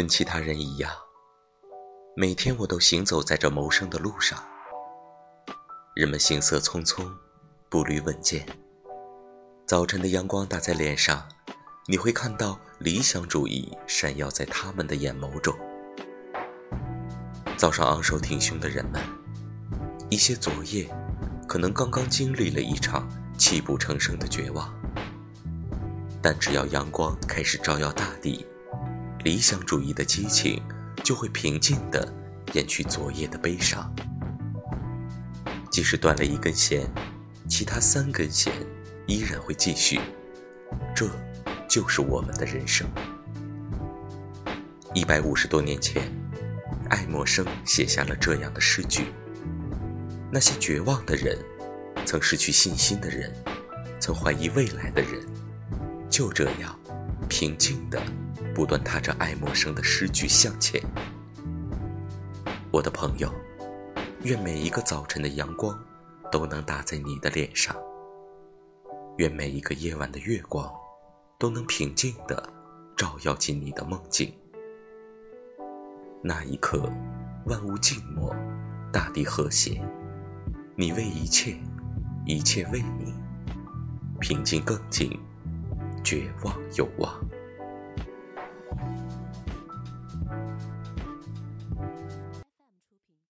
跟其他人一样，每天我都行走在这谋生的路上。人们行色匆匆，步履稳健。早晨的阳光打在脸上，你会看到理想主义闪耀在他们的眼眸中。早上昂首挺胸的人们，一些昨夜可能刚刚经历了一场泣不成声的绝望，但只要阳光开始照耀大地。理想主义的激情就会平静地掩去昨夜的悲伤。即使断了一根弦，其他三根弦依然会继续。这就是我们的人生。一百五十多年前，爱默生写下了这样的诗句：那些绝望的人，曾失去信心的人，曾怀疑未来的人，就这样平静地。不断踏着爱默生的诗句向前，我的朋友，愿每一个早晨的阳光都能打在你的脸上，愿每一个夜晚的月光都能平静地照耀进你的梦境。那一刻，万物静默，大地和谐，你为一切，一切为你，平静更静，绝望有望。